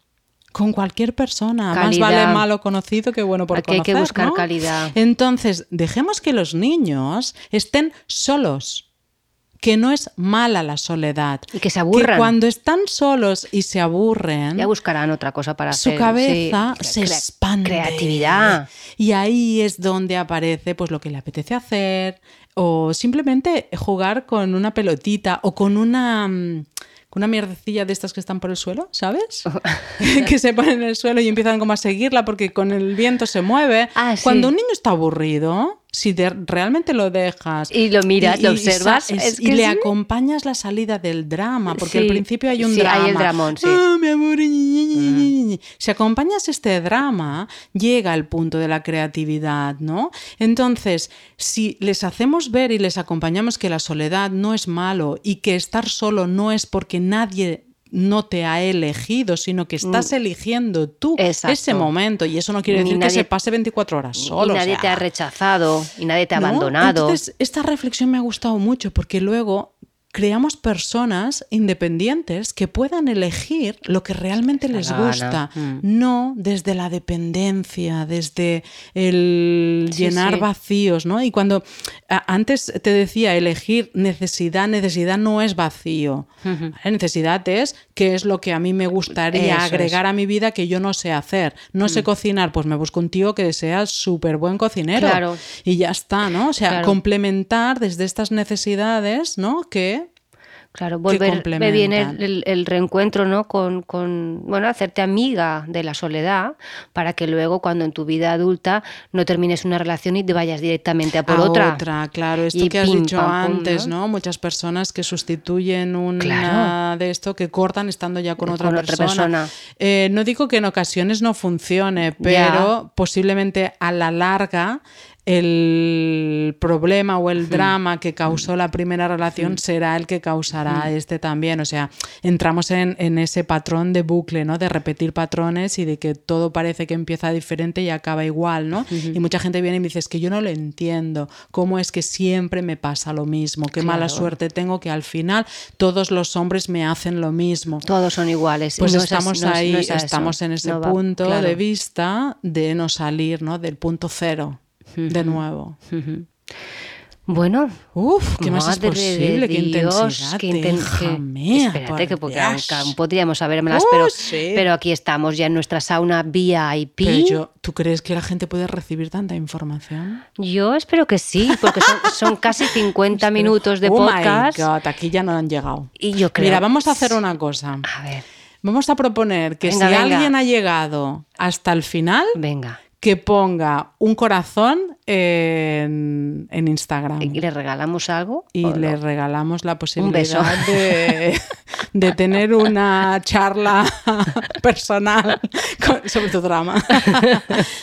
Con cualquier persona. Más vale malo conocido que bueno por Aquí hay que conocer, buscar ¿no? calidad. Entonces, dejemos que los niños estén solos. Que no es mala la soledad. Y que se aburran. Que cuando están solos y se aburren, Ya buscarán otra cosa para su hacer. cabeza sí. se expande. Creatividad. Y ahí es donde aparece pues lo que le apetece hacer o simplemente jugar con una pelotita o con una mm, con una mierdecilla de estas que están por el suelo, ¿sabes? (laughs) que se ponen en el suelo y empiezan como a seguirla porque con el viento se mueve. Ah, sí. Cuando un niño está aburrido, si de- realmente lo dejas Y lo miras, lo observas, sa- es y que le sí. acompañas la salida del drama, porque al principio hay un sí, drama. hay el dramón, sí. Ah, mi amor. Si acompañas este drama, llega el punto de la creatividad, ¿no? Entonces, si les hacemos ver y les acompañamos que la soledad no es malo y que estar solo no es porque nadie no te ha elegido, sino que estás eligiendo tú Mm. Exacto. ese momento. Y eso no quiere decir nadie- que se pase 24 horas solo. y nadie o sea, te ha rechazado, y nadie te ha ¿no? abandonado. Entonces, esta reflexión me ha gustado mucho porque luego creamos personas independientes que puedan elegir lo que realmente les gusta, Mm. no desde la dependencia, desde el Sí, llenar sí. vacíos, ¿no? Y cuando antes te decía elegir necesidad, necesidad no es vacío. ¿vale? Necesidad es qué es lo que a mí me gustaría Eso agregar a mi vida que yo no sé hacer. No Mm. sé cocinar, pues me busco un tío que sea súper buen cocinero. Claro. Y ya está, ¿no? O sea, Claro. complementar desde estas necesidades, ¿no? Que Claro, volver, me viene el, el- el reencuentro, ¿no? Con, con, bueno, hacerte amiga de la soledad para que luego cuando en tu vida adulta no termines una relación y te vayas directamente a por a otra. claro, esto Y que has pim, dicho pam, pum, antes, ¿no? ¿no? Muchas personas que sustituyen una Claro. de esto que cortan estando ya con otra Con otra persona. persona. Eh, no digo que en ocasiones no funcione, pero posiblemente a la larga el problema o el drama que causó la primera relación será el que causará este también. O sea, entramos en, en ese patrón de bucle, ¿no? De repetir patrones y de que todo parece que empieza diferente y acaba igual, ¿no? Y mucha gente viene y me dice, es que yo no lo entiendo. ¿Cómo es que siempre me pasa lo mismo? Qué mala suerte tengo que al final todos los hombres me hacen lo mismo. Todos son iguales. Pues no es así, estamos no ahí, no es estamos en ese va, punto claro. de vista de no salir, ¿no? Del punto cero, de nuevo. Bueno, Uf, ¿qué más es madre de posible? Qué Dios, intensidad. qué inten- déjame, que- Espérate, que porque aún- podríamos sabérmelas, Oh, pero, sí. pero aquí estamos ya en nuestra sauna VIP. Pero yo, ¿tú crees que la gente puede recibir tanta información? Yo espero que sí, porque son, (laughs) son casi 50 minutos de oh podcast. my God, aquí ya no han llegado. Y yo creo. Mira, vamos a hacer una cosa. A ver, Vamos a proponer que Venga, si venga. alguien ha llegado hasta el final, venga. que ponga un corazón en, en Instagram. ¿Y ¿Le regalamos algo? y o le no? regalamos la posibilidad de, de tener una charla (laughs) personal con- sobre tu drama. (laughs)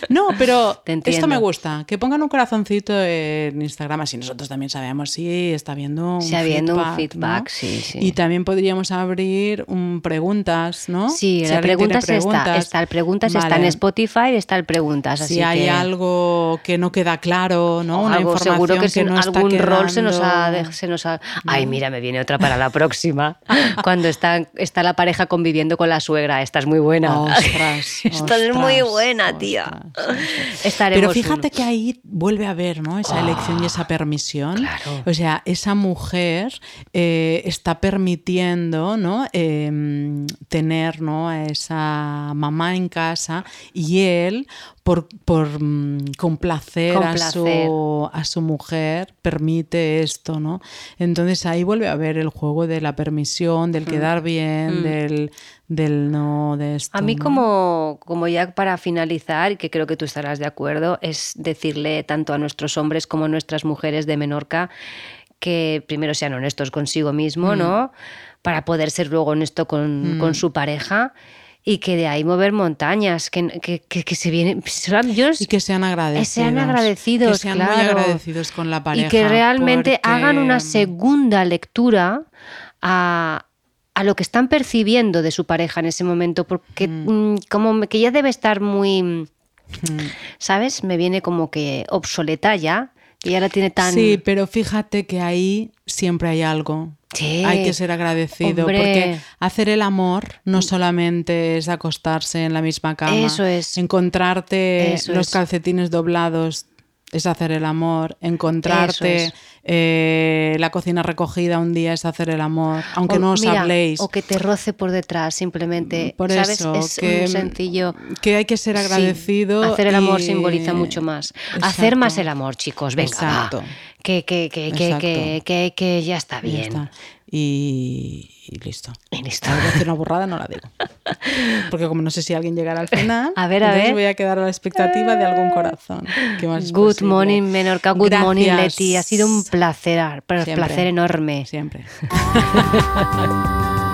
No, pero esto me gusta, que pongan un corazoncito en Instagram, así nosotros también sabemos si está habiendo un Si habiendo un feedback. feedback, ¿no? sí, sí. Y también podríamos abrir un preguntas, ¿no? Sí, Si la alguien pregunta tiene está, está el preguntas, está en Vale. Spotify, está el preguntas. Si así hay que- algo que no queda claro, ¿no? o Una algo información seguro que, que, no está algún rol se nos ha, se nos ha- Ay, mira, me viene otra para la próxima. (laughs) Cuando está, está la pareja conviviendo con la suegra. Esta es muy buena. Ostras, (laughs) Esta es muy ostras, buena, tía. Estaremos Pero fíjate que ahí vuelve a haber ¿no? esa elección y esa permisión. claro. O sea, esa mujer eh, está permitiendo ¿no? Em, tener ¿no? a esa mamá en casa y él, por, por mm, complacer, Complacer. A, su, a su mujer, permite esto. ¿no? Entonces ahí vuelve a haber el juego de la permisión, del quedar bien, del, del no, de esto. Mm. A mí ¿no? como, como ya para finalizar, y que creo que tú estarás de acuerdo, es decirle tanto a nuestros hombres como a nuestras mujeres de Menorca que primero sean honestos consigo mismo, Mm. ¿no? Para poder ser luego honesto con, con su pareja y que de ahí mover montañas, que, que, que, que se vienen... Yo, Y que sean agradecidos. sean agradecidos, Que sean muy agradecidos con la pareja. y que realmente porque- hagan una segunda lectura a, a lo que están percibiendo de su pareja en ese momento, porque mm, como me- que ya debe estar muy, Mm. ¿sabes? Me viene como que obsoleta ya, que ya la tiene tan... Sí, pero fíjate que ahí siempre hay algo. Sí, Hay que ser agradecido hombre. porque hacer el amor no solamente es acostarse en la misma cama. Eso es. Encontrarte Eso los es. calcetines doblados es hacer el amor. Encontrarte es. eh, la cocina recogida un día es hacer el amor. Aunque O no os mira, habléis. O que te roce por detrás, simplemente. Por ¿Sabes? eso, es que, un sencillo. que hay que ser Sí, agradecido. hacer el amor y- simboliza mucho más. Hacer más el amor, chicos. Venga, Exacto. va. Que, que, que, que, ya está Ya bien. está. Y, y listo. Y listo. Voy a hacer una burrada, no la digo. (laughs) Porque como no sé si alguien llegará al final, A ver, a ver. voy a quedar a la expectativa de algún corazón. ¿Qué más Good posible? morning, Menorca. Good morning, Gracias. Leti. Ha sido un placer, pero Siempre. placer enorme. Siempre. (laughs)